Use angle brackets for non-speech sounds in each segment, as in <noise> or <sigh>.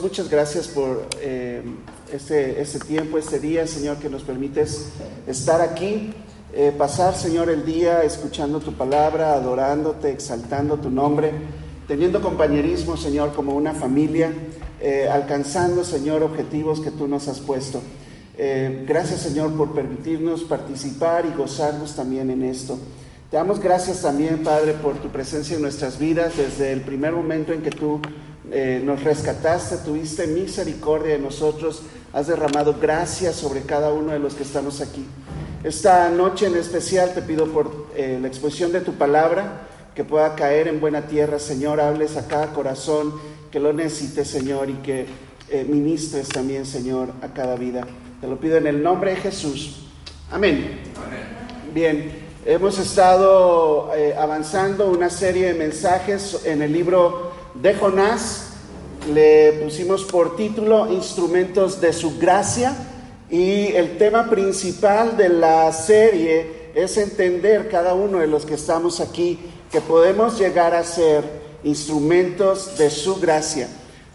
Muchas gracias por eh, este, este, tiempo, este día, Señor, que nos permites estar aquí, eh, pasar, Señor, el día escuchando tu palabra, adorándote, exaltando tu nombre, teniendo compañerismo, Señor, como una familia, eh, alcanzando, Señor, objetivos que tú nos has puesto. gracias, Señor, por permitirnos participar y gozarnos también en esto. Te damos gracias también, Padre, por tu presencia en nuestras vidas desde el primer momento en que tú eh, nos rescataste, tuviste misericordia de nosotros, has derramado gracias sobre cada uno de los que estamos aquí. Esta noche en especial te pido por eh, la exposición de tu palabra, que pueda caer en buena tierra, Señor, hables a cada corazón que lo necesite, Señor, y que eh, ministres también, Señor, a cada vida. Te lo pido en el nombre de Jesús. Amén. Bien, hemos estado avanzando una serie de mensajes en el libro de Jonás. Le pusimos por título Instrumentos de su gracia y el tema principal de la serie es entender cada uno de los que estamos aquí que podemos llegar a ser instrumentos de su gracia,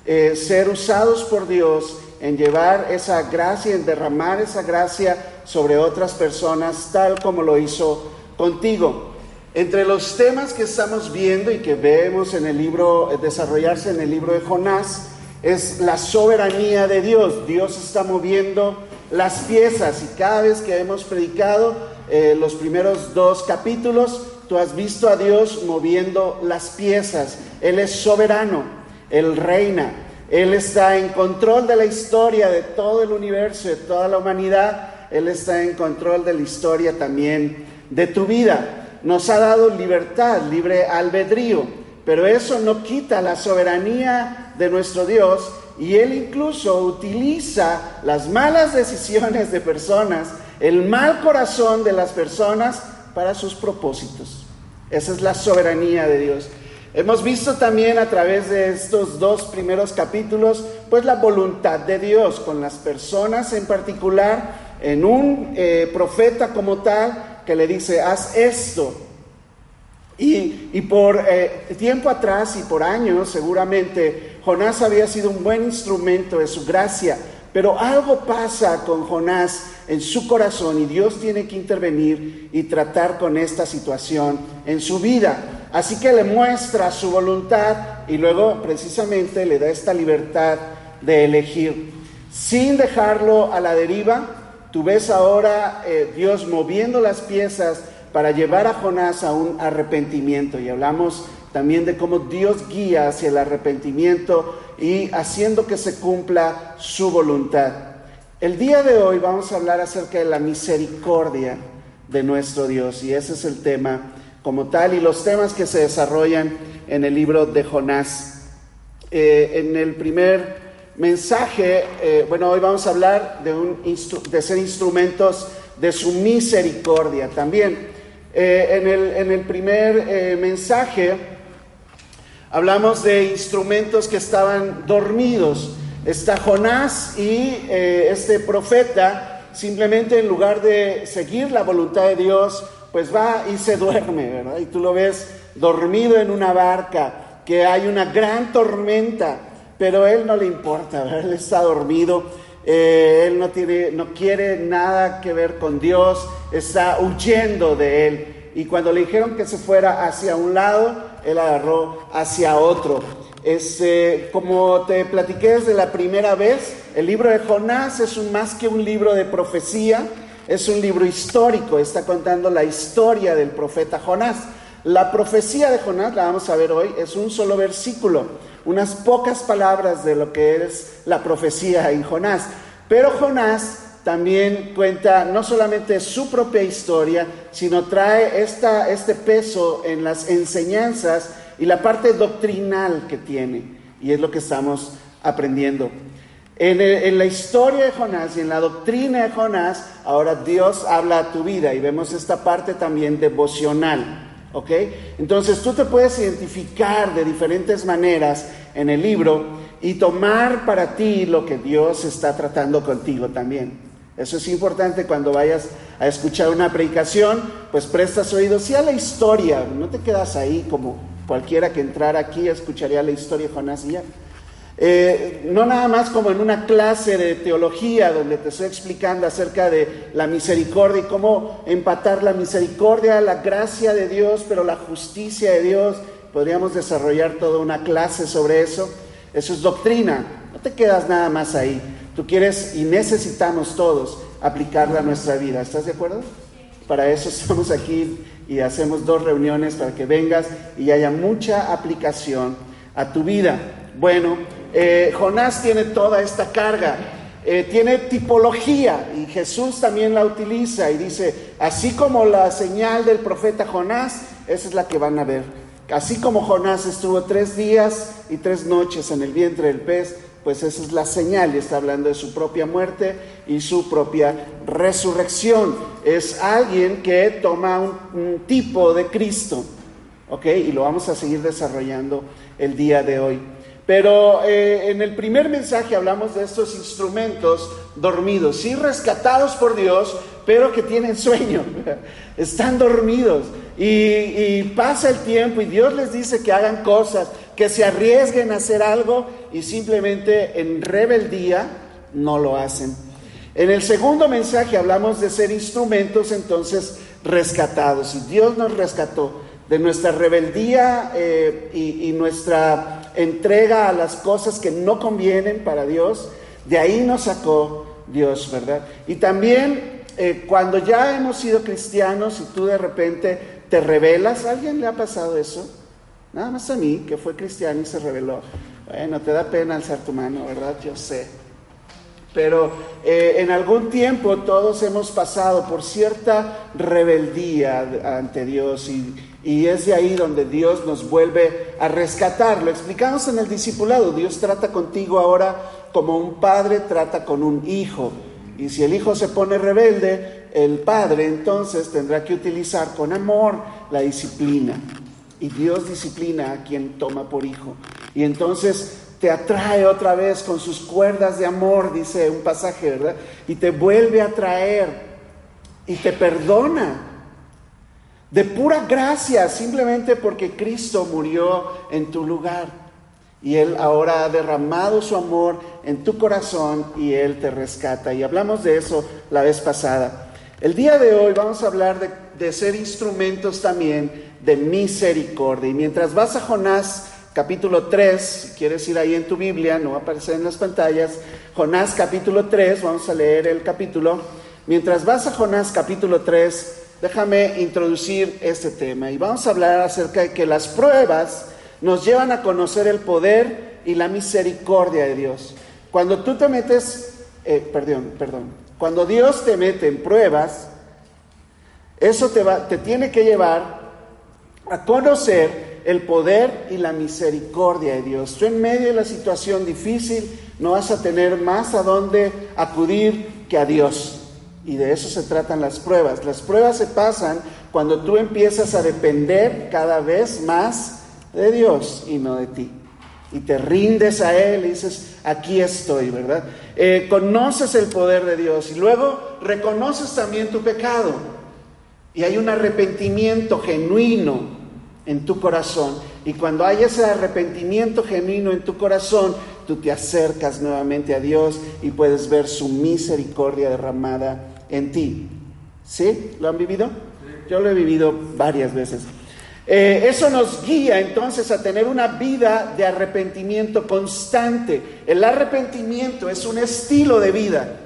eh, ser usados por Dios en llevar esa gracia, en derramar esa gracia sobre otras personas, tal como lo hizo contigo. Entre los temas que estamos viendo y que vemos en el libro, eh, desarrollarse en el libro de Jonás, es la soberanía de Dios. Dios está moviendo las piezas y cada vez que hemos predicado eh, los primeros dos capítulos, tú has visto a Dios moviendo las piezas. Él es soberano, Él reina, Él está en control de la historia de todo el universo, de toda la humanidad. Él está en control de la historia también de tu vida nos ha dado libertad, libre albedrío, pero eso no quita la soberanía de nuestro Dios y Él incluso utiliza las malas decisiones de personas, el mal corazón de las personas para sus propósitos. Esa es la soberanía de Dios. Hemos visto también a través de estos dos primeros capítulos, pues la voluntad de Dios con las personas en particular, en un eh, profeta como tal, que le dice, haz esto. Y, por eh, tiempo atrás y por años seguramente Jonás había sido un buen instrumento de su gracia, pero algo pasa con Jonás en su corazón y Dios tiene que intervenir y tratar con esta situación en su vida. Así que le muestra su voluntad y luego precisamente le da esta libertad de elegir. Sin dejarlo a la deriva, Tú ves ahora eh, Dios moviendo las piezas para llevar a Jonás a un arrepentimiento. Y hablamos también de cómo Dios guía hacia el arrepentimiento y haciendo que se cumpla su voluntad. El día de hoy vamos a hablar acerca de la misericordia de nuestro Dios y ese es el tema como tal y los temas que se desarrollan en el libro de Jonás. Eh, en el primer mensaje, eh, bueno, hoy vamos a hablar de, un de ser instrumentos de su misericordia también. Eh, en, el, primer eh, mensaje hablamos de instrumentos que estaban dormidos. Está Jonás y este profeta simplemente en lugar de seguir la voluntad de Dios, pues va y se duerme, ¿verdad? Y tú lo ves dormido en una barca, que hay una gran tormenta pero él no le importa, él está dormido, eh, él no, tiene, no quiere nada que ver con Dios, está huyendo de él. Y cuando le dijeron que se fuera hacia un lado, él agarró hacia otro. Este, como te platiqué desde la primera vez, el libro de Jonás es más que un libro de profecía, es un libro histórico, está contando la historia del profeta Jonás. La profecía de Jonás, la vamos a ver hoy, es un solo versículo unas pocas palabras de lo que es la profecía en Jonás. Pero Jonás también cuenta no solamente su propia historia, sino trae esta, este peso en las enseñanzas y la parte doctrinal que tiene. Y es lo que estamos aprendiendo. En, en, la historia de Jonás y en la doctrina de Jonás, ahora Dios habla a tu vida y vemos esta parte también devocional. ¿Ok? Entonces tú te puedes identificar de diferentes maneras en el libro y tomar para ti lo que Dios está tratando contigo también. Eso es importante cuando vayas a escuchar una predicación, pues prestas oídos sí a la historia, no te quedas ahí como cualquiera que entrara aquí escucharía la historia de Jonás y ya. Eh, no nada más como en una clase de teología donde te estoy explicando acerca de la misericordia y cómo empatar la misericordia, la gracia de Dios, pero la justicia de Dios. Podríamos desarrollar toda una clase sobre eso. Eso es doctrina. No te quedas nada más ahí. Tú quieres y necesitamos todos aplicarla a nuestra vida. ¿Estás de acuerdo? Para eso <laughs> estamos aquí y hacemos dos reuniones para que vengas y haya mucha aplicación a tu vida. Bueno, eh, Jonás tiene toda esta carga, eh, tiene tipología y Jesús también la utiliza y dice, así como la señal del profeta Jonás, esa es la que van a ver. Así como Jonás estuvo tres días y tres noches en el vientre del pez, pues esa es la señal, y está hablando de su propia muerte y su propia resurrección. Es alguien que toma un, tipo de Cristo, ¿ok? Y lo vamos a seguir desarrollando el día de hoy. Pero eh, en el primer mensaje hablamos de estos instrumentos dormidos, sí rescatados por Dios, pero que tienen sueño, <laughs> están dormidos. Y, pasa el tiempo y Dios les dice que hagan cosas, que se arriesguen a hacer algo y simplemente en rebeldía no lo hacen. En el segundo mensaje hablamos de ser instrumentos entonces rescatados. Y Dios nos rescató de nuestra rebeldía eh, y nuestra entrega a las cosas que no convienen para Dios, de ahí nos sacó Dios, ¿verdad? Y también eh, cuando ya hemos sido cristianos y tú de repente te rebelas, ¿a alguien le ha pasado eso? Nada más a mí, que fue cristiano y se rebeló. Bueno, te da pena alzar tu mano, ¿verdad? Yo sé. Pero eh, en algún tiempo todos hemos pasado por cierta rebeldía ante Dios y, y es de ahí donde Dios nos vuelve a rescatar. Lo explicamos en el discipulado. Dios trata contigo ahora como un padre trata con un hijo. Y si el hijo se pone rebelde, el padre entonces tendrá que utilizar con amor la disciplina. Y Dios disciplina a quien toma por hijo. Y entonces te atrae otra vez con sus cuerdas de amor, dice un pasaje, ¿verdad? Y te vuelve a traer y te perdona de pura gracia, simplemente porque Cristo murió en tu lugar. Y Él ahora ha derramado su amor en tu corazón y Él te rescata. Y hablamos de eso la vez pasada. El día de hoy vamos a hablar de, ser instrumentos también de misericordia. Y mientras vas a Jonás capítulo 3, si quieres ir ahí en tu Biblia, no va a aparecer en las pantallas, Jonás capítulo 3, vamos a leer el capítulo. Mientras vas a Jonás capítulo 3, déjame introducir este tema y vamos a hablar acerca de que las pruebas nos llevan a conocer el poder y la misericordia de Dios. Cuando tú te metes, eh, perdón, perdón, cuando Dios te mete en pruebas, eso te, va, te tiene que llevar a conocer el poder y la misericordia de Dios. Tú en medio de la situación difícil no vas a tener más a dónde acudir que a Dios. Y de eso se tratan las pruebas. Las pruebas se pasan cuando tú empiezas a depender cada vez más de Dios y no de ti. Y te rindes a Él y dices, aquí estoy, ¿verdad? Eh, conoces el poder de Dios y luego reconoces también tu pecado. Y hay un arrepentimiento genuino en tu corazón. Y cuando hay ese arrepentimiento genuino en tu corazón, tú te acercas nuevamente a Dios y puedes ver su misericordia derramada en ti. ¿Sí? ¿Lo han vivido? Yo lo he vivido varias veces. Eh, eso nos guía entonces a tener una vida de arrepentimiento constante. El arrepentimiento es un estilo de vida.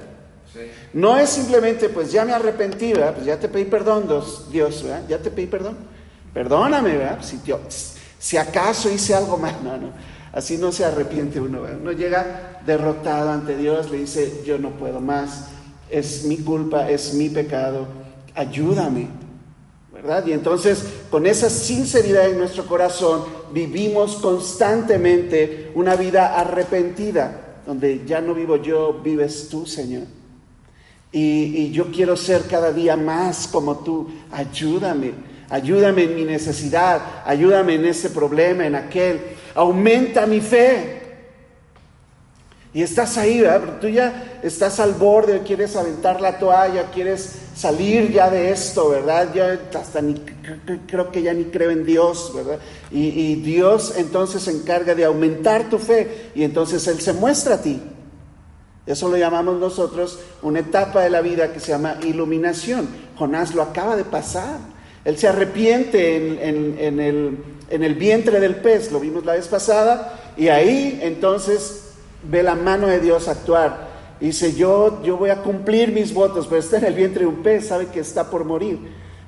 No es simplemente, pues ya me arrepentí, ¿verdad? Pues ya te pedí perdón, Dios, ¿verdad? Ya te pedí perdón. Perdóname, ¿verdad? Si, si acaso hice algo mal, no, no. Así no se arrepiente uno, ¿verdad? Uno llega derrotado ante Dios, le dice, yo no puedo más es mi culpa, es mi pecado, ayúdame, ¿verdad? Y entonces con esa sinceridad en nuestro corazón vivimos constantemente una vida arrepentida, donde ya no vivo yo, vives tú, Señor. Y, yo quiero ser cada día más como tú, ayúdame, ayúdame en mi necesidad, ayúdame en ese problema, en aquel, aumenta mi fe. Y estás ahí, ¿verdad? Tú ya estás al borde, quieres aventar la toalla, quieres salir ya de esto, ¿verdad? Ya hasta ni, creo que ya ni creo en Dios, ¿verdad? Y, Dios entonces se encarga de aumentar tu fe y entonces Él se muestra a ti. Eso lo llamamos nosotros una etapa de la vida que se llama iluminación. Jonás lo acaba de pasar. Él se arrepiente en, en, el, en el vientre del pez, lo vimos la vez pasada, y ahí entonces ve la mano de Dios actuar. Y dice, yo, yo voy a cumplir mis votos, pero está en el vientre de un pez, sabe que está por morir.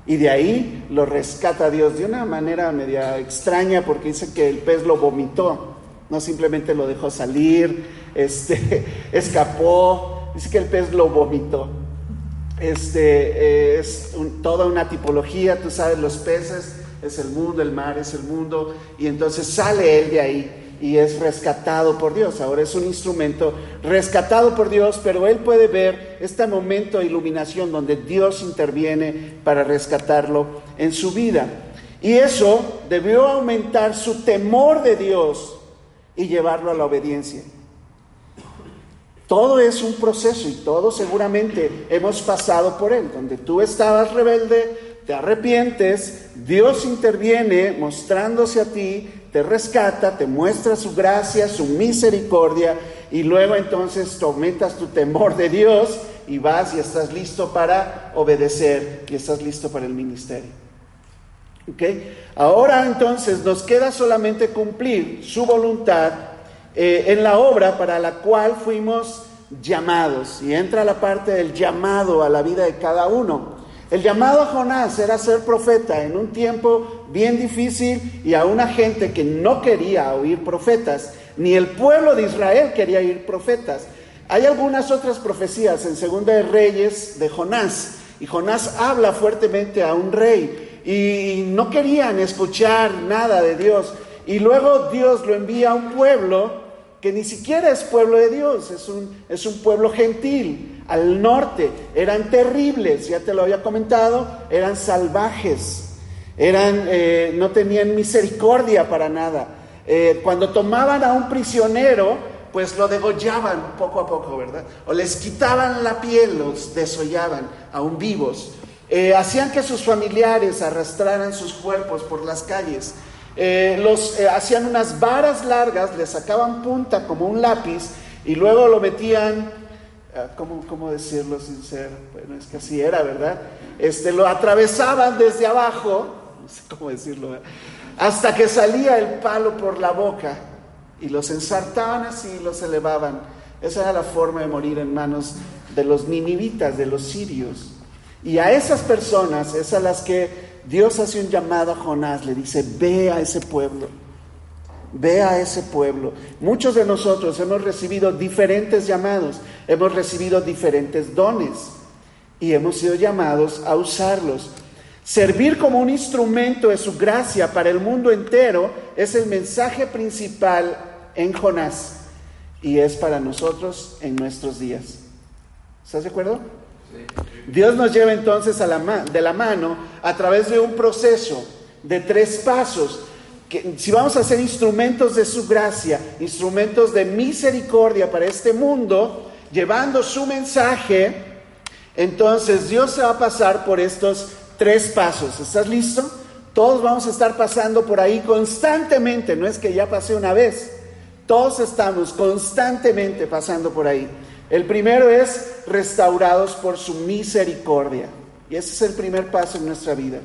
Y de ahí lo rescata Dios de una manera media extraña porque dice que el pez lo vomitó, no simplemente lo dejó salir, <laughs> este, escapó, dice que el pez lo vomitó. Este, es toda una tipología, tú sabes, los peces es el mundo, el mar es el mundo, y entonces sale él de ahí y es rescatado por Dios. Ahora es un instrumento rescatado por Dios, pero él puede ver este momento de iluminación donde Dios interviene para rescatarlo en su vida. Y eso debió aumentar su temor de Dios y llevarlo a la obediencia. Todo es un proceso y todo seguramente hemos pasado por él, donde tú estabas rebelde, te arrepientes, Dios interviene mostrándose a ti, te rescata, te muestra su gracia, su misericordia, y luego entonces aumentas tu temor de Dios y vas y estás listo para obedecer y estás listo para el ministerio. ¿Okay? Ahora entonces nos queda solamente cumplir su voluntad eh, en la obra para la cual fuimos llamados. Y entra la parte del llamado a la vida de cada uno. El llamado a Jonás era ser profeta en un tiempo bien difícil y a una gente que no quería oír profetas, ni el pueblo de Israel quería oír profetas. Hay algunas otras profecías en Segunda de Reyes de Jonás, y Jonás habla fuertemente a un rey y no querían escuchar nada de Dios. Y luego Dios lo envía a un pueblo que ni siquiera es pueblo de Dios, es un, es un pueblo gentil al norte, eran terribles, ya te lo había comentado, eran salvajes, eran, eh, no tenían misericordia para nada. Eh, cuando tomaban a un prisionero, pues lo degollaban poco a poco, ¿verdad? O les quitaban la piel, los desollaban, aún vivos. Eh, hacían que sus familiares arrastraran sus cuerpos por las calles. Los hacían unas varas largas, le sacaban punta como un lápiz y luego lo metían Ah, ¿cómo, ¿cómo, decirlo sin ser? Bueno, es que así era, ¿verdad? Este, lo atravesaban desde abajo, <laughs> no sé cómo decirlo, hasta que salía el palo por la boca y los ensartaban así y los elevaban. Esa era la forma de morir en manos de los ninivitas, de los sirios. Y a esas personas es a las que Dios hace un llamado a Jonás, le dice, ve a ese pueblo Ve a ese pueblo. Muchos de nosotros hemos recibido diferentes llamados, hemos recibido diferentes dones y hemos sido llamados a usarlos. Servir como un instrumento de su gracia para el mundo entero es el mensaje principal en Jonás y es para nosotros en nuestros días. ¿Estás de acuerdo? Dios nos lleva entonces de la mano a través de un proceso de tres pasos si vamos a ser instrumentos de su gracia, instrumentos de misericordia para este mundo, llevando su mensaje, entonces Dios se va a pasar por estos tres pasos. ¿Estás listo? Todos vamos a estar pasando por ahí constantemente, no es que ya pasé una vez, todos estamos constantemente pasando por ahí. El primero es restaurados por su misericordia. Y ese es el primer paso en nuestra vida.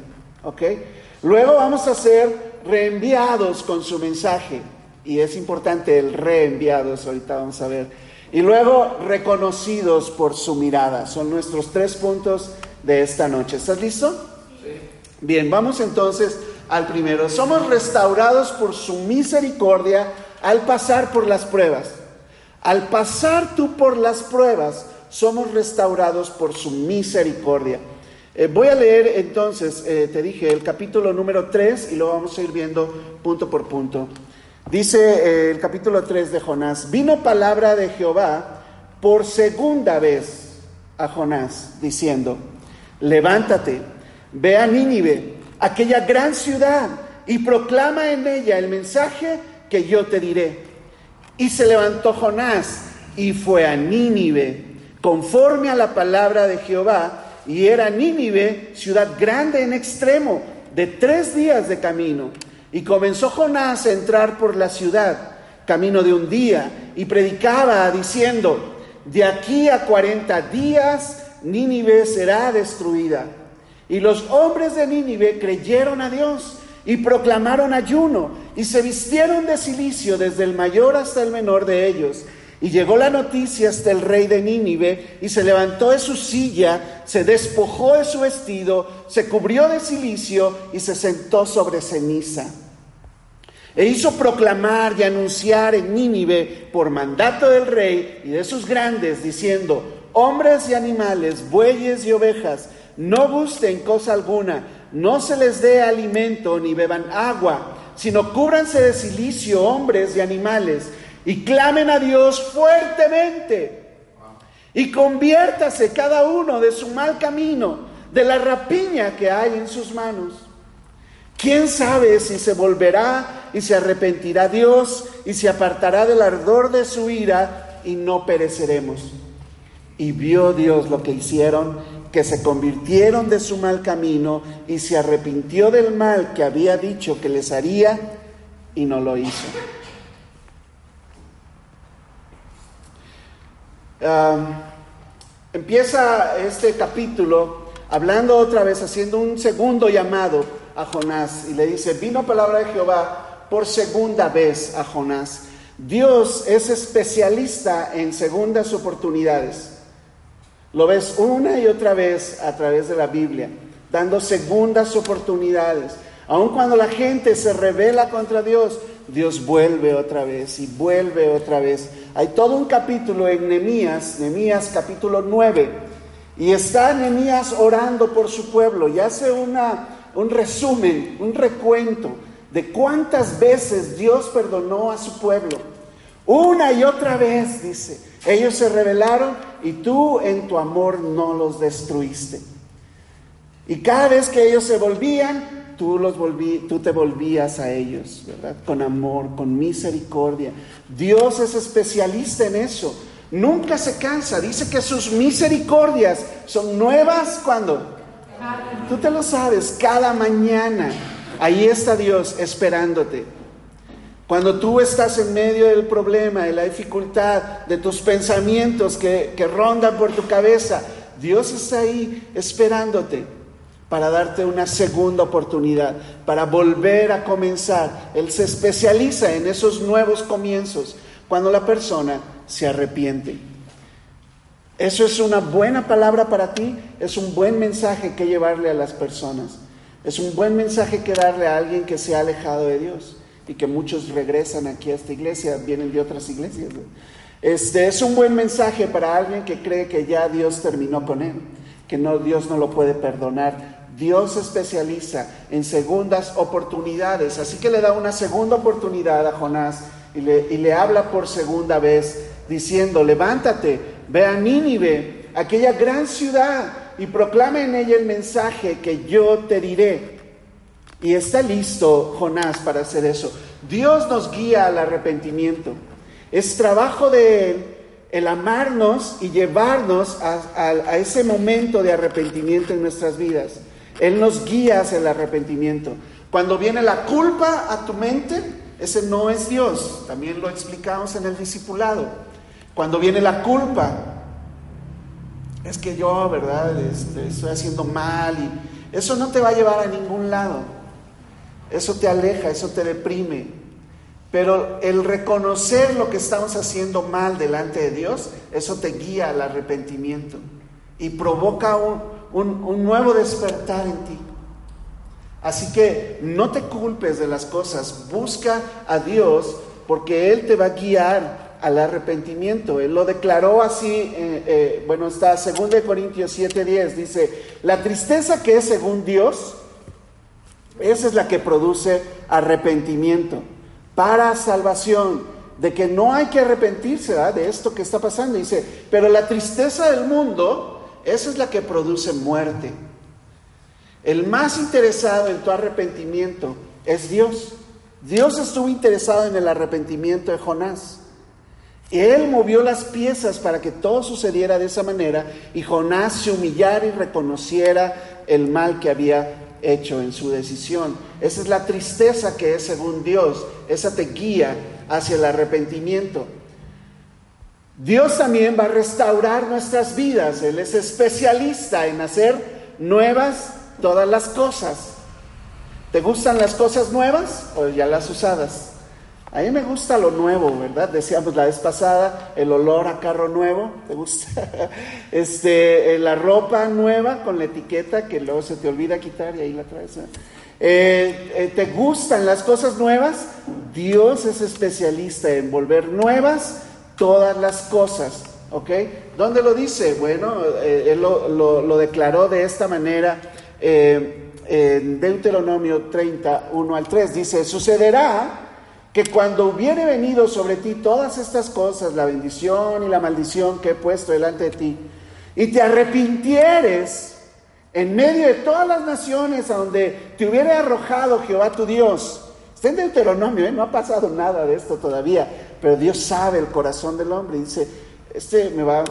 ¿Ok? Luego vamos a ser reenviados con su mensaje. Y es importante el reenviados, ahorita vamos a ver. Y luego reconocidos por su mirada. Son nuestros tres puntos de esta noche. ¿Estás listo? Sí. Bien, vamos entonces al primero. Somos restaurados por su misericordia al pasar por las pruebas. Al pasar tú por las pruebas, somos restaurados por su misericordia. Eh, voy a leer entonces, eh, te dije, el capítulo número 3 y lo vamos a ir viendo punto por punto. Dice eh, el capítulo 3 de Jonás, vino palabra de Jehová por segunda vez a Jonás, diciendo, levántate, ve a Nínive, aquella gran ciudad, y proclama en ella el mensaje que yo te diré. Y se levantó Jonás y fue a Nínive, conforme a la palabra de Jehová, y era Nínive ciudad grande en extremo, de tres días de camino. Y comenzó Jonás a entrar por la ciudad, camino de un día, y predicaba diciendo, de aquí a cuarenta días Nínive será destruida. Y los hombres de Nínive creyeron a Dios y proclamaron ayuno y se vistieron de silicio desde el mayor hasta el menor de ellos. Y llegó la noticia hasta el rey de Nínive y se levantó de su silla, se despojó de su vestido, se cubrió de silicio y se sentó sobre ceniza. E hizo proclamar y anunciar en Nínive por mandato del rey y de sus grandes, diciendo, hombres y animales, bueyes y ovejas, no gusten cosa alguna, no se les dé alimento ni beban agua, sino cúbranse de silicio hombres y animales y clamen a Dios fuertemente. Y conviértase cada uno de su mal camino, de la rapiña que hay en sus manos. ¿Quién sabe si se volverá y se arrepentirá Dios y se apartará del ardor de su ira y no pereceremos? Y vio Dios lo que hicieron, que se convirtieron de su mal camino y se arrepintió del mal que había dicho que les haría y no lo hizo. empieza este capítulo hablando otra vez, haciendo un segundo llamado a Jonás y le dice, vino palabra de Jehová por segunda vez a Jonás. Dios es especialista en segundas oportunidades. Lo ves una y otra vez a través de la Biblia, dando segundas oportunidades. Aun cuando la gente se revela contra Dios, Dios vuelve otra vez y vuelve otra vez. Hay todo un capítulo en Nehemías, Nehemías capítulo 9, y está Nehemías orando por su pueblo y hace una, un resumen, un recuento de cuántas veces Dios perdonó a su pueblo. Una y otra vez, dice, ellos se rebelaron y tú en tu amor no los destruiste. Y cada vez que ellos se volvían, tú, los volví, tú te volvías a ellos, ¿verdad? Con amor, con misericordia. Dios es especialista en eso. Nunca se cansa. Dice que sus misericordias son nuevas cuando. Tú te lo sabes, cada mañana. Ahí está Dios esperándote. Cuando tú estás en medio del problema, de la dificultad, de tus pensamientos que, rondan por tu cabeza, Dios está ahí esperándote para darte una segunda oportunidad, para volver a comenzar. Él se especializa en esos nuevos comienzos cuando la persona se arrepiente. Eso es una buena palabra para ti, es un buen mensaje que llevarle a las personas, es un buen mensaje que darle a alguien que se ha alejado de Dios y que muchos regresan aquí a esta iglesia, vienen de otras iglesias. Este es un buen mensaje para alguien que cree que ya Dios terminó con él, que no Dios no lo puede perdonar. Dios se especializa en segundas oportunidades, así que le da una segunda oportunidad a Jonás y le, y le habla por segunda vez diciendo, levántate, ve a Nínive, aquella gran ciudad, y proclama en ella el mensaje que yo te diré. Y está listo Jonás para hacer eso. Dios nos guía al arrepentimiento. Es trabajo de Él el amarnos y llevarnos a, ese momento de arrepentimiento en nuestras vidas. Él nos guía hacia el arrepentimiento. Cuando viene la culpa a tu mente, ese no es Dios. También lo explicamos en el discipulado. Cuando viene la culpa, es que yo, ¿verdad? Este, estoy haciendo mal y eso no te va a llevar a ningún lado. Eso te aleja, eso te deprime. Pero el reconocer lo que estamos haciendo mal delante de Dios, eso te guía al arrepentimiento y provoca un, nuevo despertar en ti. Así que no te culpes de las cosas, busca a Dios porque Él te va a guiar al arrepentimiento. Él lo declaró así, eh, eh, bueno, está 2 Corintios 7:10, dice, la tristeza que es según Dios, esa es la que produce arrepentimiento para salvación, de que no hay que arrepentirse de esto que está pasando. Dice, pero la tristeza del mundo, esa es la que produce muerte. El más interesado en tu arrepentimiento es Dios. Dios estuvo interesado en el arrepentimiento de Jonás. Él movió las piezas para que todo sucediera de esa manera y Jonás se humillara y reconociera el mal que había hecho en su decisión. Esa es la tristeza que es según Dios, esa te guía hacia el arrepentimiento. Dios también va a restaurar nuestras vidas, Él es especialista en hacer nuevas todas las cosas. ¿Te gustan las cosas nuevas o ya las usadas? A mí me gusta lo nuevo, ¿verdad? Decíamos la vez pasada, el olor a carro nuevo, ¿te gusta? <laughs> Este, eh, la ropa nueva con la etiqueta que luego se te olvida quitar y ahí la traes. ¿eh? Eh, ¿Te gustan las cosas nuevas? Dios es especialista en volver nuevas todas las cosas, ¿ok? ¿Dónde lo dice? Bueno, él lo, declaró de esta manera en Deuteronomio 30, 1 al 3. Dice, sucederá que cuando hubiere venido sobre ti todas estas cosas, la bendición y la maldición que he puesto delante de ti, y te arrepintieres en medio de todas las naciones a donde te hubiera arrojado Jehová tu Dios, está en Deuteronomio, ¿eh? no ha pasado nada de esto todavía, pero Dios sabe el corazón del hombre y dice, este me va,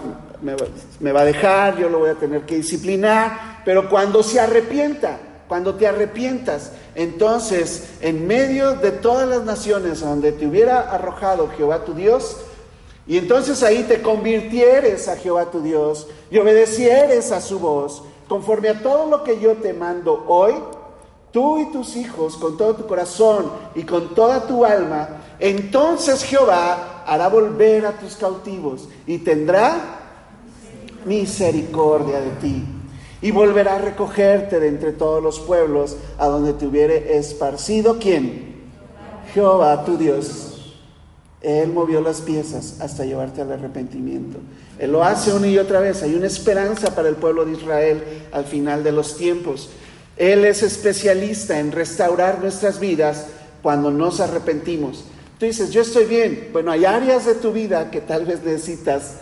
me va a dejar, yo lo voy a tener que disciplinar, pero cuando se arrepienta, cuando te arrepientas, entonces en medio de todas las naciones donde te hubiera arrojado Jehová tu Dios, y entonces ahí te convirtieres a Jehová tu Dios y obedecieres a su voz, conforme a todo lo que yo te mando hoy, tú y tus hijos, con todo tu corazón y con toda tu alma, entonces Jehová hará volver a tus cautivos y tendrá misericordia de ti y volverá a recogerte de entre todos los pueblos a donde te hubiere esparcido. ¿Quién? Jehová, tu Dios. Él movió las piezas hasta llevarte al arrepentimiento. Él lo hace una y otra vez. Hay una esperanza para el pueblo de Israel al final de los tiempos. Él es especialista en restaurar nuestras vidas cuando nos arrepentimos. Tú dices, yo estoy bien. Bueno, hay áreas de tu vida que tal vez necesitas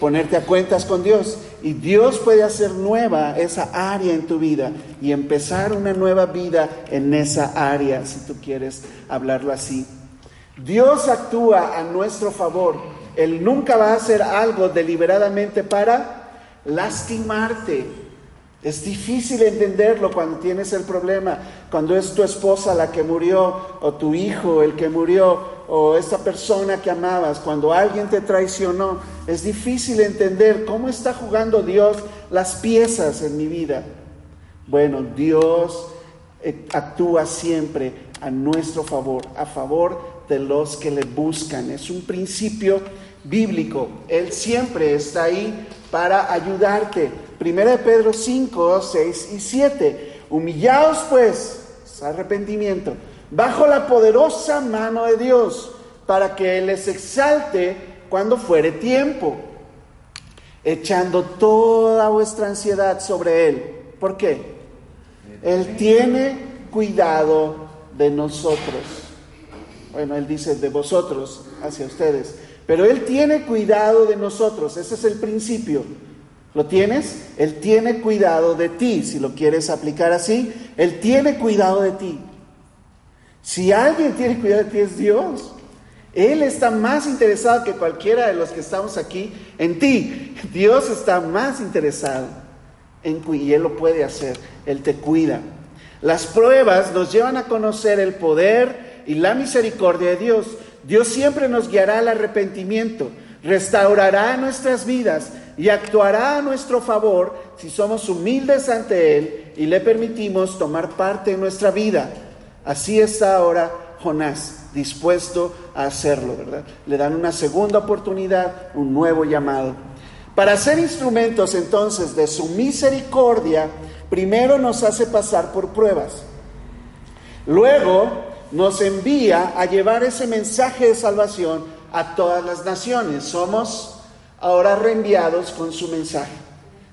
ponerte a cuentas con Dios. Y Dios puede hacer nueva esa área en tu vida y empezar una nueva vida en esa área, si tú quieres hablarlo así. Dios actúa a nuestro favor. Él nunca va a hacer algo deliberadamente para lastimarte. Es difícil entenderlo cuando tienes el problema, cuando es tu esposa la que murió o tu hijo el que murió o esta persona que amabas, cuando alguien te traicionó, es difícil entender cómo está jugando Dios las piezas en mi vida. Bueno, Dios eh, actúa siempre a nuestro favor, a favor de los que le buscan. Es un principio bíblico. Él siempre está ahí para ayudarte. Primera de Pedro 5, 6 y 7. Humillaos pues, arrepentimiento bajo la poderosa mano de Dios, para que Él les exalte cuando fuere tiempo, echando toda vuestra ansiedad sobre Él. ¿Por qué? Él tiene cuidado de nosotros. Bueno, Él dice de vosotros hacia ustedes, pero Él tiene cuidado de nosotros, ese es el principio. ¿Lo tienes? Él tiene cuidado de ti, si lo quieres aplicar así, Él tiene cuidado de ti. Si alguien tiene cuidado de ti es Dios. Él está más interesado que cualquiera de los que estamos aquí en ti. Dios está más interesado en y Él lo puede hacer. Él te cuida. Las pruebas nos llevan a conocer el poder y la misericordia de Dios. Dios siempre nos guiará al arrepentimiento, restaurará nuestras vidas y actuará a nuestro favor si somos humildes ante Él y le permitimos tomar parte en nuestra vida. Así está ahora Jonás, dispuesto a hacerlo, ¿verdad? Le dan una segunda oportunidad, un nuevo llamado. Para ser instrumentos entonces de su misericordia, primero nos hace pasar por pruebas. Luego nos envía a llevar ese mensaje de salvación a todas las naciones. Somos ahora reenviados con su mensaje.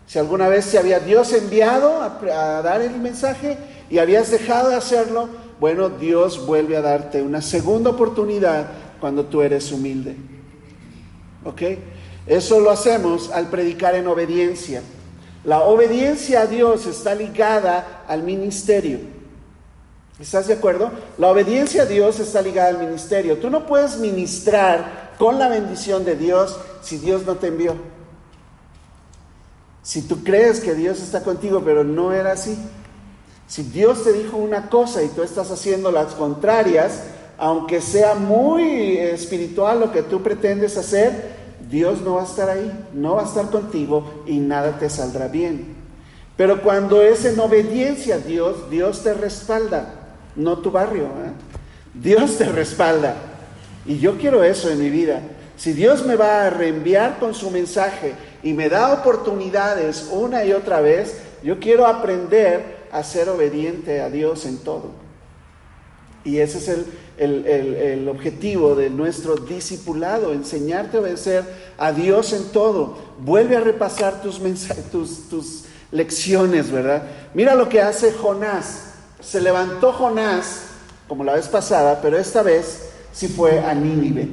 Si alguna vez se había Dios enviado a, a dar el mensaje y habías dejado de hacerlo, bueno, Dios vuelve a darte una segunda oportunidad cuando tú eres humilde. ¿Ok? Eso lo hacemos al predicar en obediencia. La obediencia a Dios está ligada al ministerio. ¿Estás de acuerdo? La obediencia a Dios está ligada al ministerio. Tú no puedes ministrar con la bendición de Dios si Dios no te envió? Si tú crees que Dios está contigo, pero no era así. Si Dios te dijo una cosa y tú estás haciendo las contrarias, aunque sea muy espiritual lo que tú pretendes hacer, Dios no va a estar ahí, no va a estar contigo y nada te saldrá bien. Pero cuando es en obediencia a Dios, Dios te respalda, no tu barrio. ¿eh? Dios te respalda. Y yo quiero eso en mi vida. Si Dios me va a reenviar con su mensaje y me da oportunidades una y otra vez, yo quiero aprender a ser obediente a Dios en todo. Y ese es el, objetivo de nuestro discipulado, enseñarte a obedecer a Dios en todo. Vuelve a repasar tus, tus, tus lecciones, ¿verdad? Mira lo que hace Jonás. Se levantó Jonás, como la vez pasada, pero esta vez sí fue a Nínive.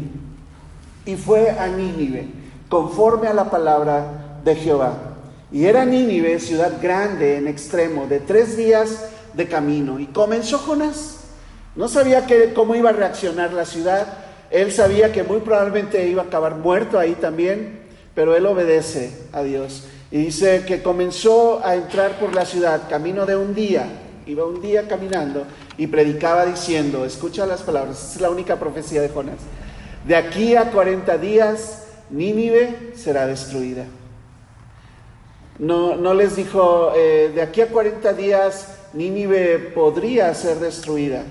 Y fue a Nínive, conforme a la palabra de Jehová. Y era Nínive, ciudad grande en extremo, de tres días de camino. Y comenzó Jonás no sabía cómo iba a reaccionar la ciudad. Él sabía que muy probablemente iba a acabar muerto ahí también, pero él obedece a Dios. Y dice que comenzó a entrar por la ciudad, camino de un día, iba un día caminando y predicaba diciendo, escucha las palabras, es la única profecía de Jonás, de aquí a 40 días Nínive será destruida. No, les dijo, eh, de aquí a 40 días Nínive podría ser destruida.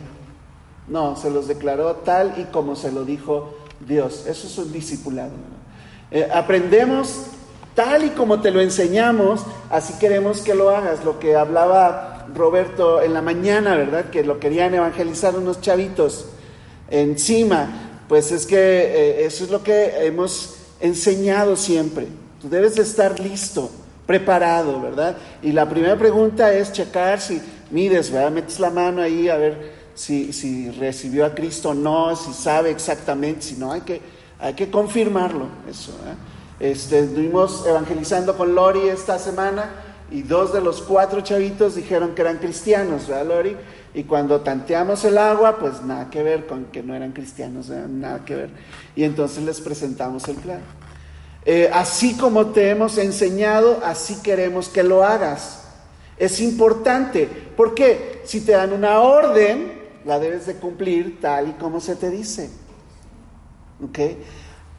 No, se los declaró tal y como se lo dijo Dios. Eso es un discipulado. Eh, aprendemos tal y como te lo enseñamos, así queremos que lo hagas. Lo que hablaba Roberto en la mañana, ¿verdad? Que lo querían evangelizar unos chavitos encima. Pues es que eh, eso es lo que hemos enseñado siempre. Tú debes de estar listo, preparado, ¿verdad? Y la primera pregunta es checar si mides, ¿verdad? Metes la mano ahí a ver si, recibió a Cristo o no, si sabe exactamente, si no, hay que, hay que confirmarlo. Eso, ¿eh? este, estuvimos evangelizando con Lori esta semana y dos de los cuatro chavitos dijeron que eran cristianos, ¿verdad, Lori? Y cuando tanteamos el agua, pues nada que ver con que no eran cristianos, nada que ver. Y entonces les presentamos el plan. Eh, así como te hemos enseñado, así queremos que lo hagas. Es importante, porque si te dan una orden, la debes de cumplir tal y como se te dice. ¿Ok?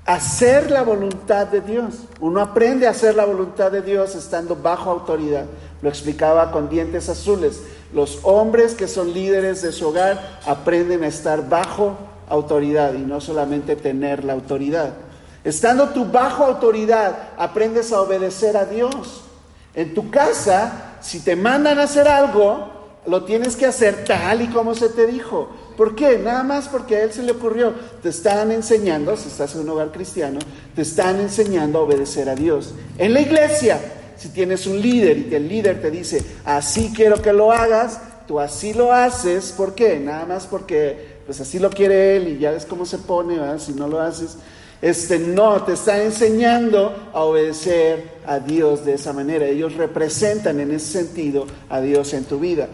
Hacer la voluntad de Dios. Uno aprende a hacer la voluntad de Dios estando bajo autoridad. Lo explicaba con dientes azules. Los hombres que son líderes de su hogar aprenden a estar bajo autoridad y no solamente tener la autoridad. Estando tú bajo autoridad, aprendes a obedecer a Dios. En tu casa, si te mandan a hacer algo, lo tienes que hacer tal y como se te dijo. ¿Por qué? Nada más porque a él se le ocurrió. Te están enseñando, si estás en un hogar cristiano, te están enseñando a obedecer a Dios. En la iglesia, si tienes un líder y el líder te dice, así quiero que lo hagas, tú así lo haces. ¿Por qué? Nada más porque pues así lo quiere él y ya ves cómo se pone, si no lo haces. Este no, te está enseñando a obedecer a Dios de esa manera. Ellos representan en ese sentido a Dios en tu vida.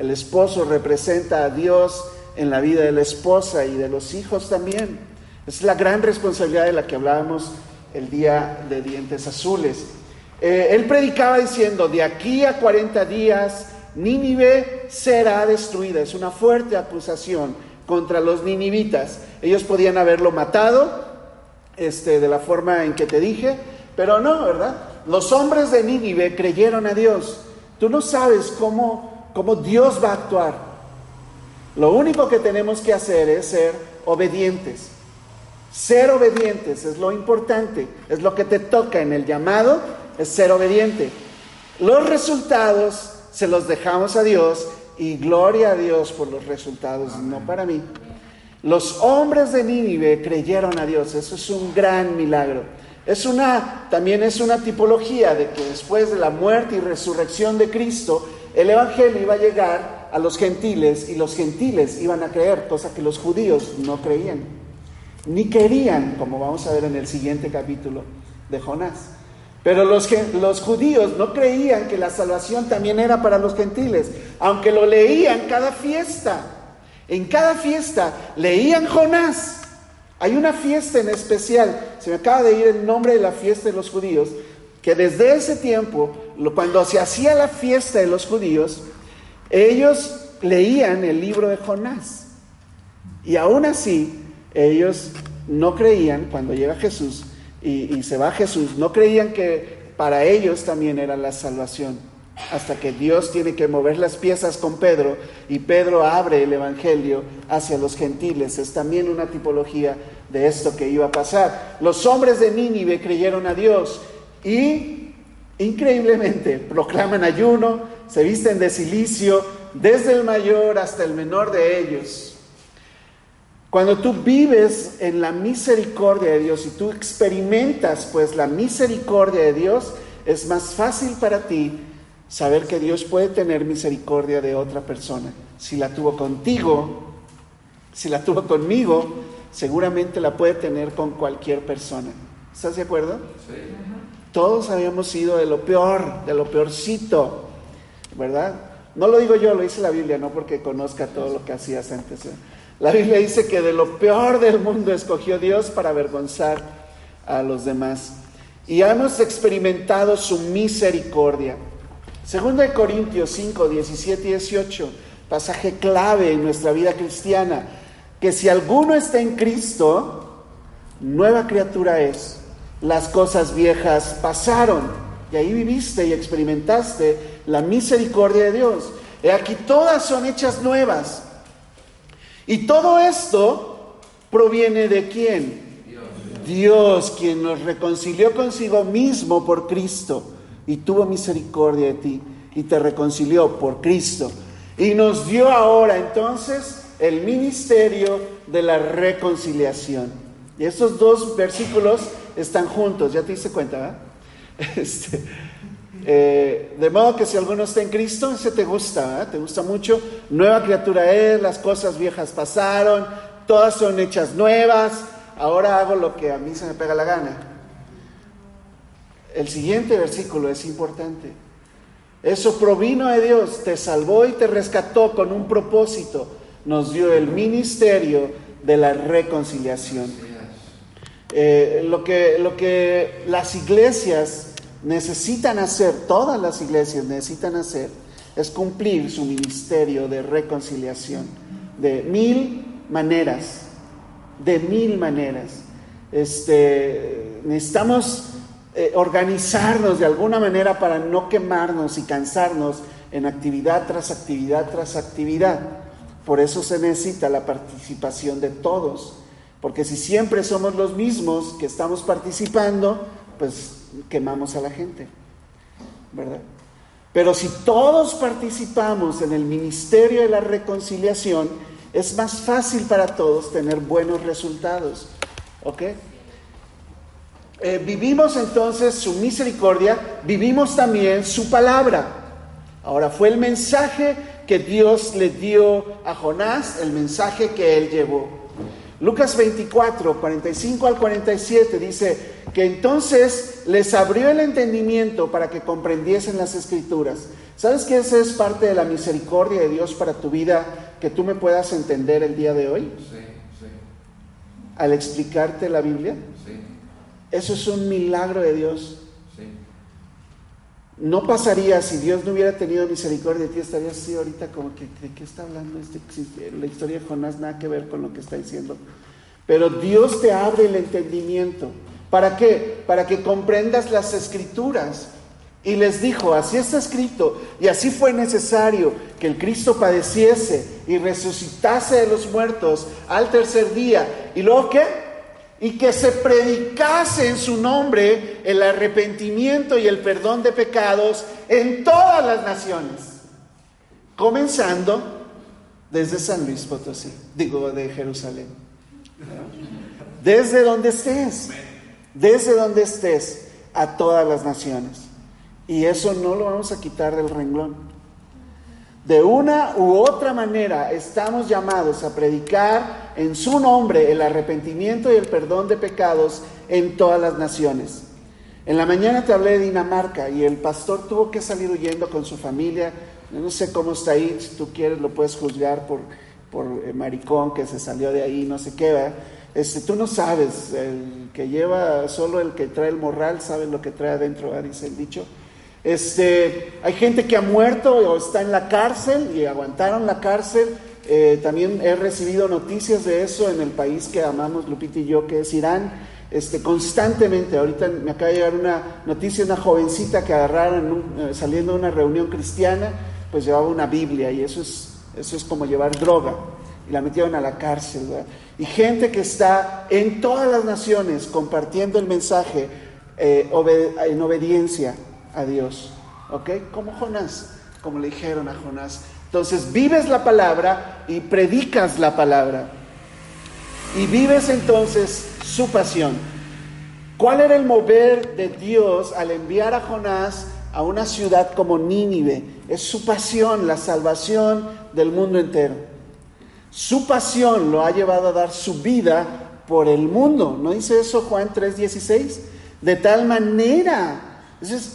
El esposo representa a Dios en la vida de la esposa y de los hijos también. Es la gran responsabilidad de la que hablábamos el día de dientes azules. Eh, él predicaba diciendo, de aquí a 40 días Nínive será destruida. Es una fuerte acusación contra los ninivitas. Ellos podían haberlo matado este, de la forma en que te dije, pero no, ¿verdad? Los hombres de Nínive creyeron a Dios. Tú no sabes cómo cómo Dios va a actuar. Lo único que tenemos que hacer es ser obedientes. Ser obedientes es lo importante, es lo que te toca en el llamado, es ser obediente. Los resultados se los dejamos a Dios y gloria a Dios por los resultados, no para mí. Los hombres de Nínive creyeron a Dios, eso es un gran milagro. Es una, también es una tipología de que después de la muerte y resurrección de Cristo, el Evangelio iba a llegar a los gentiles y los gentiles iban a creer, cosa que los judíos no creían, ni querían, como vamos a ver en el siguiente capítulo de Jonás. Pero los, los, judíos no creían que la salvación también era para los gentiles, aunque lo leían cada fiesta. En cada fiesta leían Jonás, Hay una fiesta en especial, se me acaba de ir el nombre de la fiesta de los judíos, que desde ese tiempo, cuando se hacía la fiesta de los judíos, ellos leían el libro de Jonás. Y aún así, ellos no creían, cuando llega Jesús y, y se va Jesús, no creían que para ellos también era la salvación hasta que Dios tiene que mover las piezas con Pedro y Pedro abre el Evangelio hacia los gentiles. Es también una tipología de esto que iba a pasar. Los hombres de Nínive creyeron a Dios y increíblemente proclaman ayuno, se visten de silicio, desde el mayor hasta el menor de ellos. Cuando tú vives en la misericordia de Dios y tú experimentas pues la misericordia de Dios, es más fácil para ti saber que Dios puede tener misericordia de otra persona. Si la tuvo contigo, si la tuvo conmigo, seguramente la puede tener con cualquier persona. ¿Estás de acuerdo? Sí. Todos habíamos sido de lo peor, de lo peorcito, ¿verdad? No lo digo yo, lo dice la Biblia, no porque conozca todo lo que hacías antes. ¿eh? La Biblia dice que de lo peor del mundo escogió Dios para avergonzar a los demás. Y hemos experimentado su misericordia. Segunda de Corintios 5, 17 y 18, pasaje clave en nuestra vida cristiana, que si alguno está en Cristo, nueva criatura es. Las cosas viejas pasaron y ahí viviste y experimentaste la misericordia de Dios. Y aquí todas son hechas nuevas. Y todo esto proviene de quién? Dios. Dios, quien nos reconcilió consigo mismo por Cristo y tuvo misericordia de ti y te reconcilió por Cristo. Y nos dio ahora entonces el ministerio de la reconciliación. Y estos dos versículos están juntos, ya te diste cuenta, ¿verdad? <laughs> Este, eh, de modo que si alguno está en Cristo, ese te gusta, te gusta mucho. Nueva criatura es, las cosas viejas pasaron, todas son hechas nuevas. Ahora hago lo que a mí se me pega la gana. El siguiente versículo es importante. Eso provino de Dios, te salvó y te rescató con un propósito. Nos dio el ministerio de la reconciliación. Eh, lo, que, lo que las iglesias necesitan hacer, todas las iglesias necesitan hacer, es cumplir su ministerio de reconciliación de mil maneras, de mil maneras. Este, necesitamos eh, organizarnos de alguna manera para no quemarnos y cansarnos en actividad tras actividad tras actividad. Por eso se necesita la participación de todos, porque si siempre somos los mismos que estamos participando, pues quemamos a la gente, ¿verdad? Pero si todos participamos en el ministerio de la reconciliación, es más fácil para todos tener buenos resultados, ¿ok? Eh, vivimos entonces su misericordia, vivimos también su palabra. Ahora fue el mensaje que Dios le dio a Jonás, el mensaje que él llevó. Lucas 24, 45 al 47 dice que entonces les abrió el entendimiento para que comprendiesen las escrituras. ¿Sabes que esa es parte de la misericordia de Dios para tu vida, que tú me puedas entender el día de hoy? Sí, sí. Al explicarte la Biblia. Sí. Eso es un milagro de Dios. No pasaría si Dios no hubiera tenido misericordia de ti, estarías así ahorita como que, ¿de qué está hablando? Este, la historia de Jonás nada que ver con lo que está diciendo. Pero Dios te abre el entendimiento. ¿Para qué? Para que comprendas las escrituras. Y les dijo, así está escrito, y así fue necesario que el Cristo padeciese y resucitase de los muertos al tercer día. ¿Y luego qué? Y que se predicase en su nombre el arrepentimiento y el perdón de pecados en todas las naciones, comenzando desde San Luis Potosí, digo de Jerusalén, desde donde estés, desde donde estés, a todas las naciones. Y eso no lo vamos a quitar del renglón. De una u otra manera estamos llamados a predicar en su nombre el arrepentimiento y el perdón de pecados en todas las naciones. En la mañana te hablé de Dinamarca y el pastor tuvo que salir huyendo con su familia. no sé cómo está ahí, si tú quieres lo puedes juzgar por, por eh, maricón que se salió de ahí, no sé qué. Este, tú no sabes, el que lleva, solo el que trae el morral sabe lo que trae adentro, dice el dicho. Este, hay gente que ha muerto o está en la cárcel y aguantaron la cárcel. Eh, también he recibido noticias de eso en el país que amamos, Lupita y yo, que es Irán. Este, constantemente, ahorita me acaba de llegar una noticia, una jovencita que agarraron eh, saliendo de una reunión cristiana, pues llevaba una Biblia y eso es, eso es como llevar droga y la metieron a la cárcel. Y gente que está en todas las naciones compartiendo el mensaje eh, en obediencia a Dios. ¿Ok? Como Jonás, como le dijeron a Jonás. Entonces vives la palabra y predicas la palabra. Y vives entonces su pasión. ¿Cuál era el mover de Dios al enviar a Jonás a una ciudad como Nínive? Es su pasión, la salvación del mundo entero. Su pasión lo ha llevado a dar su vida por el mundo. ¿No dice eso Juan 3:16? De tal manera,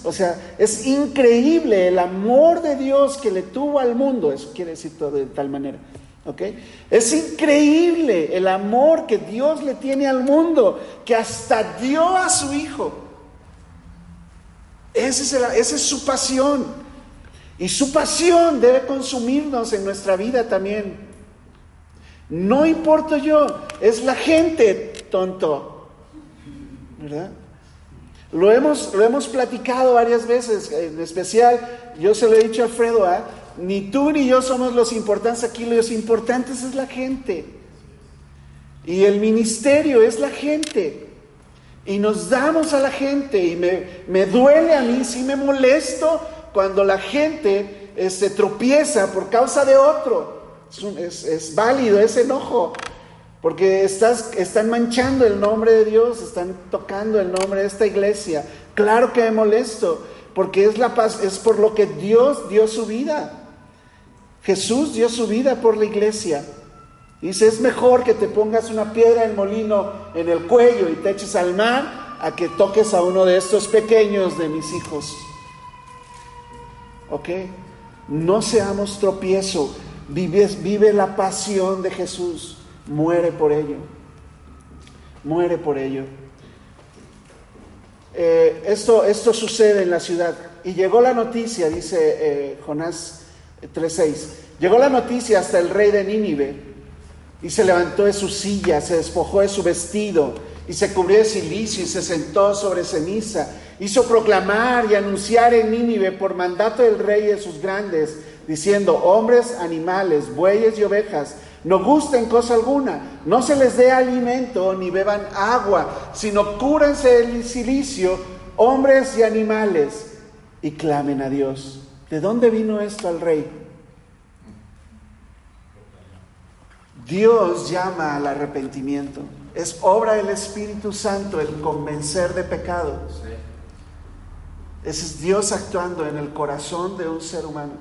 o sea, es increíble el amor de Dios que le tuvo al mundo. Eso quiere decir todo de tal manera. ¿ok? Es increíble el amor que Dios le tiene al mundo, que hasta dio a su Hijo. esa es su pasión. Y su pasión debe consumirnos en nuestra vida también. No importo yo, es la gente, tonto. ¿Verdad? Lo hemos, lo hemos platicado varias veces, en especial, yo se lo he dicho a Alfredo, ¿ah? ni tú ni yo somos los importantes aquí, los importantes es la gente. Y el ministerio es la gente. Y nos damos a la gente y me, me duele a mí, sí me molesto cuando la gente se este, tropieza por causa de otro. Es, válido ese enojo, porque estás, están manchando el nombre de Dios, están tocando el nombre de esta iglesia. Claro que me molesto, porque es, la paz, es por lo que Dios dio su vida. Jesús dio su vida por la iglesia. Dice, es mejor que te pongas una piedra en molino en el cuello y te eches al mar a que toques a uno de estos pequeños de mis hijos. ¿Ok? No seamos tropiezo. Vive, vive la pasión de Jesús, muere por ello, muere por ello. Eh, esto, esto sucede en la ciudad. Y llegó la noticia, dice eh, Jonás 3.6, llegó la noticia hasta el rey de Nínive y se levantó de su silla, se despojó de su vestido y se cubrió de silicio y se sentó sobre ceniza. Hizo proclamar y anunciar en Nínive por mandato del rey y de sus grandes diciendo, hombres, animales, bueyes y ovejas, no gusten cosa alguna, no se les dé alimento ni beban agua, sino cúrense del silicio, hombres y animales, y clamen a Dios. ¿De dónde vino esto al rey? Dios llama al arrepentimiento. Es obra del Espíritu Santo el convencer de pecado. Ese es Dios actuando en el corazón de un ser humano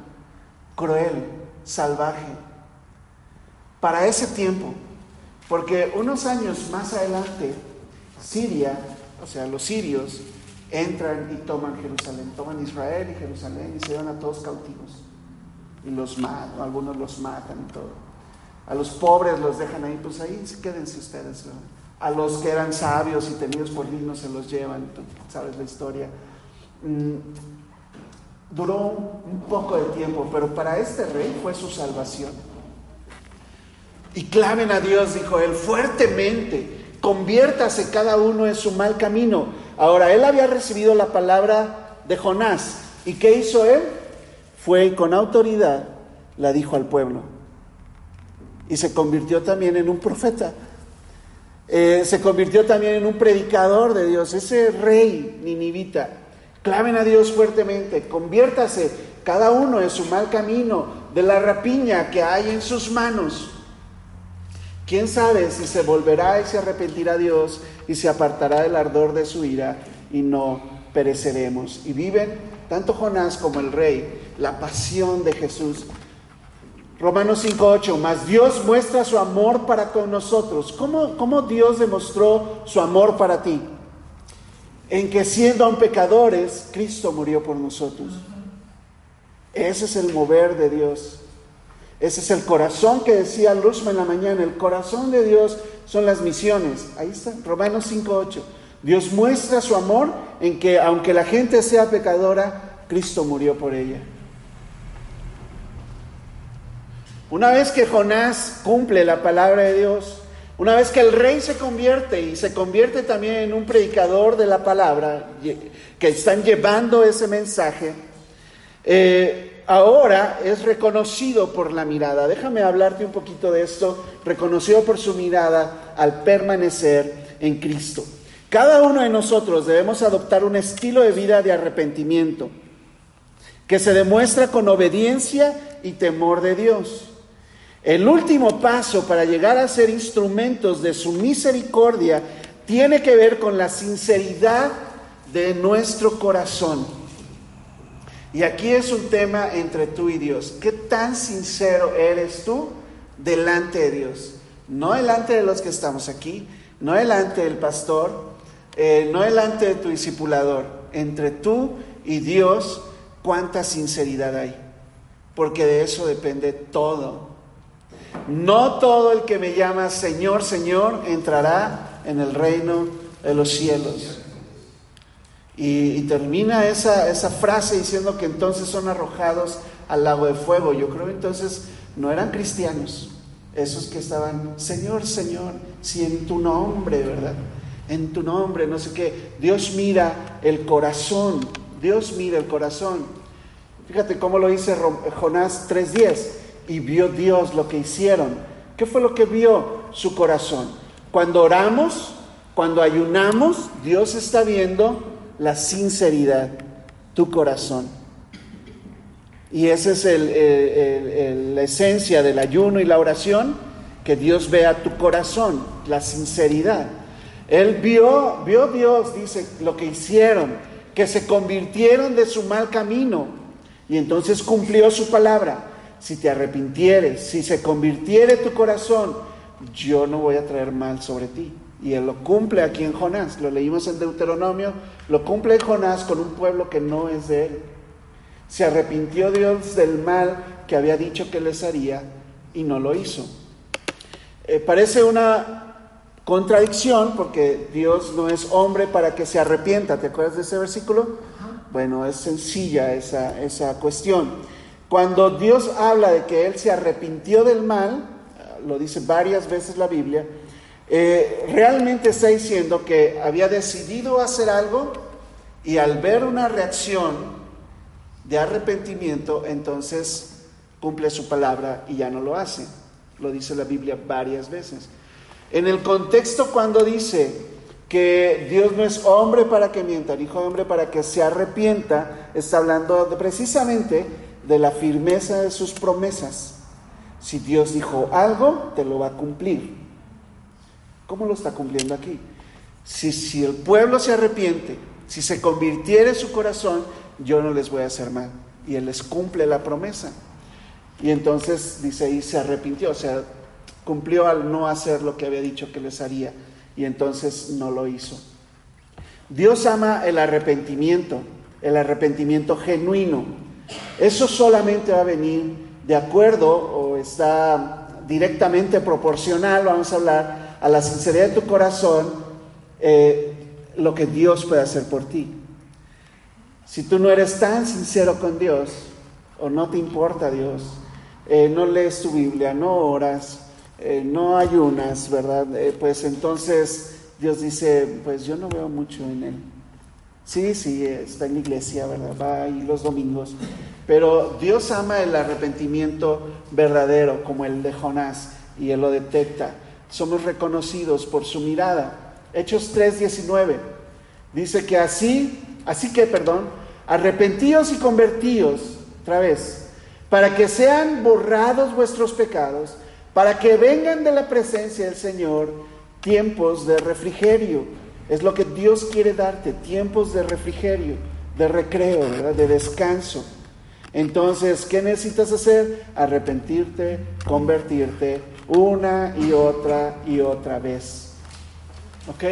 cruel, salvaje, para ese tiempo. Porque unos años más adelante, Siria, o sea, los sirios, entran y toman Jerusalén, toman Israel y Jerusalén y se llevan a todos cautivos. Y los matan, algunos los matan y todo. A los pobres los dejan ahí, pues ahí quédense ustedes. A los que eran sabios y tenidos por dignos se los llevan, sabes la historia. Mm, duró un poco de tiempo, pero para este rey fue su salvación. Y clamen a Dios, dijo él, fuertemente, conviértase cada uno en su mal camino. Ahora, él había recibido la palabra de Jonás. ¿Y qué hizo él? Fue con autoridad, la dijo al pueblo. Y se convirtió también en un profeta. Eh, se convirtió también en un predicador de Dios. Ese rey ninivita Clamen a Dios fuertemente, conviértase cada uno en su mal camino, de la rapiña que hay en sus manos. ¿Quién sabe si se volverá y se arrepentirá Dios y se apartará del ardor de su ira y no pereceremos? Y viven tanto Jonás como el rey la pasión de Jesús. Romanos 5.8, mas Dios muestra su amor para con nosotros. ¿Cómo, ¿Cómo Dios demostró su amor para ti? en que siendo aún pecadores, Cristo murió por nosotros. Ese es el mover de Dios. Ese es el corazón que decía Luzma en la mañana. El corazón de Dios son las misiones. Ahí está, Romanos 5.8. Dios muestra su amor en que aunque la gente sea pecadora, Cristo murió por ella. Una vez que Jonás cumple la palabra de Dios, una vez que el rey se convierte y se convierte también en un predicador de la palabra, que están llevando ese mensaje, eh, ahora es reconocido por la mirada. Déjame hablarte un poquito de esto, reconocido por su mirada al permanecer en Cristo. Cada uno de nosotros debemos adoptar un estilo de vida de arrepentimiento que se demuestra con obediencia y temor de Dios. El último paso para llegar a ser instrumentos de su misericordia tiene que ver con la sinceridad de nuestro corazón. Y aquí es un tema entre tú y Dios. ¿Qué tan sincero eres tú delante de Dios? No delante de los que estamos aquí, no delante del pastor, eh, no delante de tu discipulador. Entre tú y Dios, ¿cuánta sinceridad hay? Porque de eso depende todo. No todo el que me llama Señor, Señor entrará en el reino de los cielos. Y, termina esa, esa frase diciendo que entonces son arrojados al lago de fuego. Yo creo que entonces no eran cristianos, esos que estaban, Señor, Señor, si en tu nombre, ¿verdad? En tu nombre, no sé qué. Dios mira el corazón, Dios mira el corazón. Fíjate cómo lo dice Jonás 3.10 y vio Dios lo que hicieron. ¿Qué fue lo que vio su corazón? Cuando oramos, cuando ayunamos, Dios está viendo la sinceridad, tu corazón. Y esa es la esencia del ayuno y la oración, que Dios vea tu corazón, la sinceridad. Él vio, vio Dios, dice, lo que hicieron, que se convirtieron de su mal camino y entonces cumplió su palabra si te arrepintieres, si se convirtiere tu corazón, yo no voy a traer mal sobre ti. Y él lo cumple aquí en Jonás, lo leímos en Deuteronomio, lo cumple Jonás con un pueblo que no es de él. Se arrepintió Dios del mal que había dicho que les haría y no lo hizo. Eh, parece una contradicción porque Dios no es hombre para que se arrepienta. ¿Te acuerdas de ese versículo? Bueno, es sencilla esa, esa cuestión. Cuando Dios habla de que Él se arrepintió del mal, lo dice varias veces la Biblia, eh, realmente está diciendo que había decidido hacer algo y al ver una reacción de arrepentimiento, entonces cumple su palabra y ya no lo hace. Lo dice la Biblia varias veces. En el contexto cuando dice que Dios no es hombre para que mienta, hijo de hombre para que se arrepienta, está hablando precisamente de la firmeza de sus promesas. Si Dios dijo algo, te lo va a cumplir. ¿Cómo lo está cumpliendo aquí? Si, si el pueblo se arrepiente, si se convirtiere su corazón, yo no les voy a hacer mal. Y Él les cumple la promesa. Y entonces dice y se arrepintió, o sea, cumplió al no hacer lo que había dicho que les haría. Y entonces no lo hizo. Dios ama el arrepentimiento, el arrepentimiento genuino. Eso solamente va a venir de acuerdo o está directamente proporcional, vamos a hablar, a la sinceridad de tu corazón, eh, lo que Dios puede hacer por ti. Si tú no eres tan sincero con Dios, o no te importa Dios, eh, no lees tu Biblia, no oras, eh, no ayunas, ¿verdad? pues entonces Dios dice, pues yo no veo mucho en él. Sí, sí, está en la iglesia, ¿verdad? Va ahí los domingos. Pero Dios ama el arrepentimiento verdadero, como el de Jonás, y Él lo detecta. Somos reconocidos por su mirada. Hechos 3:19 dice que así, así que, perdón, arrepentíos y convertíos, otra vez, para que sean borrados vuestros pecados, para que vengan de la presencia del Señor tiempos de refrigerio es lo que Dios quiere darte, tiempos de refrigerio, de recreo, de descanso. Entonces, ¿qué necesitas hacer? Arrepentirte, convertirte una y otra y otra vez. ¿Ok?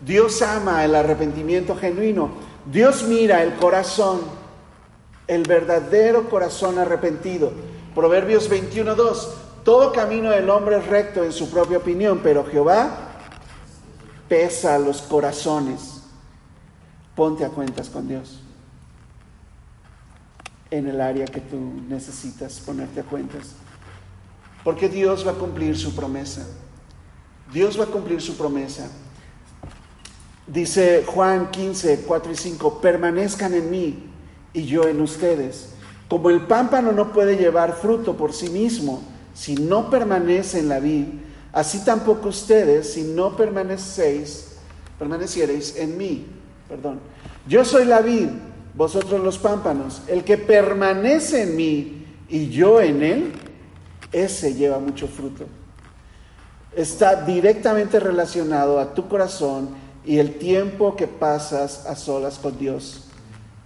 Dios ama el arrepentimiento genuino. Dios mira el corazón, el verdadero corazón arrepentido. Proverbios 21.2. todo camino del hombre es recto en su propia opinión, pero Jehová pesa los corazones. Ponte a cuentas con Dios en el área que tú necesitas ponerte a cuentas. Porque Dios va a cumplir su promesa. Dios va a cumplir su promesa. Dice Juan 15, 4 y 5, permanezcan en mí y yo en ustedes. Como el pámpano no puede llevar fruto por sí mismo si no permanece en la vid, así tampoco ustedes si no permanecéis, permaneciereis en mí. Perdón. Yo soy la vid, vosotros los pámpanos. El que permanece en mí y yo en él, ese lleva mucho fruto. Está directamente relacionado a tu corazón y el tiempo que pasas a solas con Dios,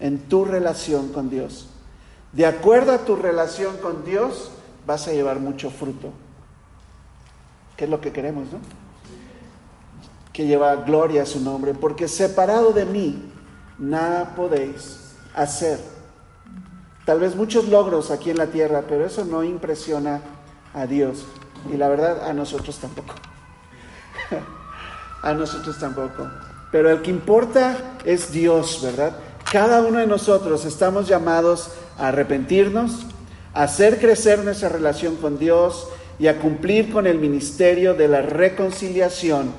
en tu relación con Dios. De acuerdo a tu relación con Dios, vas a llevar mucho fruto. ¿Qué es lo que queremos, no? Que lleva gloria a su nombre, porque separado de mí, nada podéis hacer. Tal vez muchos logros aquí en la tierra, pero eso no impresiona a Dios. Y la verdad, a nosotros tampoco. <laughs> a nosotros tampoco. Pero el que importa es Dios, ¿verdad? Cada uno de nosotros estamos llamados a arrepentirnos, a hacer crecer nuestra relación con Dios y a cumplir con el ministerio de la reconciliación,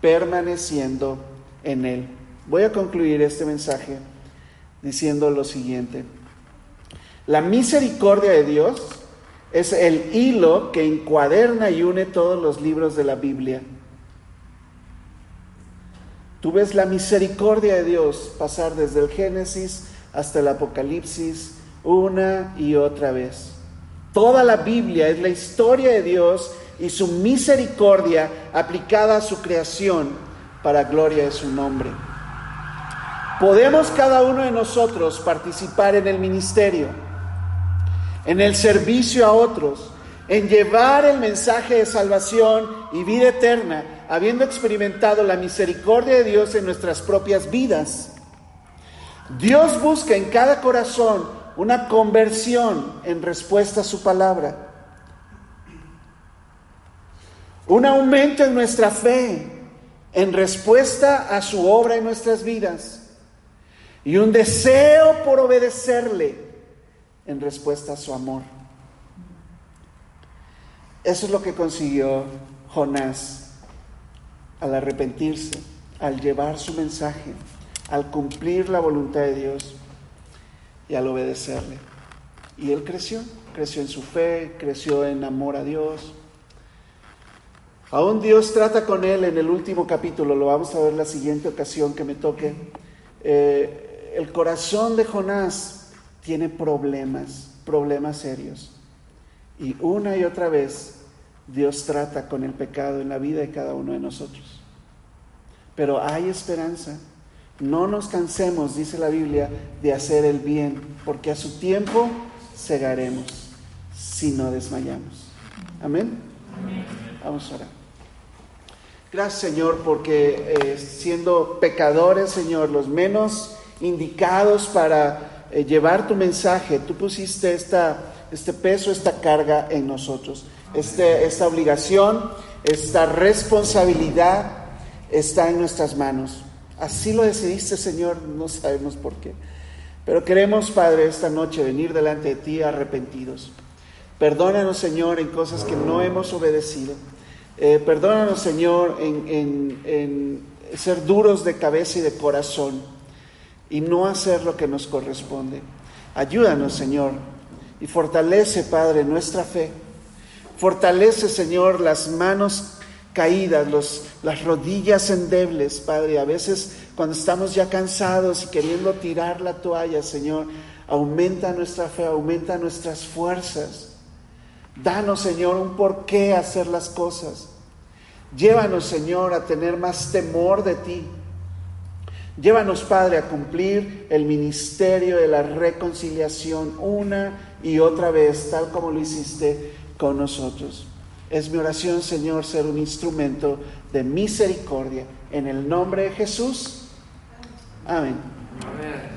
permaneciendo en Él. Voy a concluir este mensaje diciendo lo siguiente. La misericordia de Dios es el hilo que encuaderna y une todos los libros de la Biblia. Tú ves la misericordia de Dios pasar desde el Génesis hasta el Apocalipsis una y otra vez. Toda la Biblia es la historia de Dios y su misericordia aplicada a su creación para gloria de su nombre. Podemos cada uno de nosotros participar en el ministerio, en el servicio a otros, en llevar el mensaje de salvación y vida eterna, habiendo experimentado la misericordia de Dios en nuestras propias vidas. Dios busca en cada corazón una conversión en respuesta a su palabra, un aumento en nuestra fe en respuesta a su obra en nuestras vidas y un deseo por obedecerle en respuesta a su amor. Eso es lo que consiguió Jonás al arrepentirse, al llevar su mensaje, al cumplir la voluntad de Dios y al obedecerle. Y él creció, creció en su fe, creció en amor a Dios. Aún Dios trata con él en el último capítulo, lo vamos a ver la siguiente ocasión que me toque. Eh, el corazón de Jonás tiene problemas, problemas serios. Y una y otra vez Dios trata con el pecado en la vida de cada uno de nosotros. Pero hay esperanza. No nos cansemos, dice la Biblia, de hacer el bien, porque a su tiempo segaremos si no desmayamos. Amén. Vamos a orar. Gracias Señor, porque eh, siendo pecadores, Señor, los menos indicados para eh, llevar tu mensaje. Tú pusiste esta, este peso, esta carga en nosotros. Este, esta obligación, esta responsabilidad está en nuestras manos. Así lo decidiste, Señor, no sabemos por qué. Pero queremos, Padre, esta noche venir delante de ti arrepentidos. Perdónanos, Señor, en cosas que no hemos obedecido. Eh, perdónanos, Señor, en, en ser duros de cabeza y de corazón y no hacer lo que nos corresponde. Ayúdanos, Señor, y fortalece, Padre, nuestra fe. Fortalece, Señor, las manos caídas, los, las rodillas endebles, Padre. A veces cuando estamos ya cansados y queriendo tirar la toalla, Señor, aumenta nuestra fe, aumenta nuestras fuerzas. Danos, Señor, un por qué hacer las cosas. Llévanos, Señor, a tener más temor de ti Llévanos, Padre, a cumplir el ministerio de la reconciliación una y otra vez, tal como lo hiciste con nosotros. Es mi oración, Señor, ser un instrumento de misericordia. En el nombre de Jesús. Amén. Amén.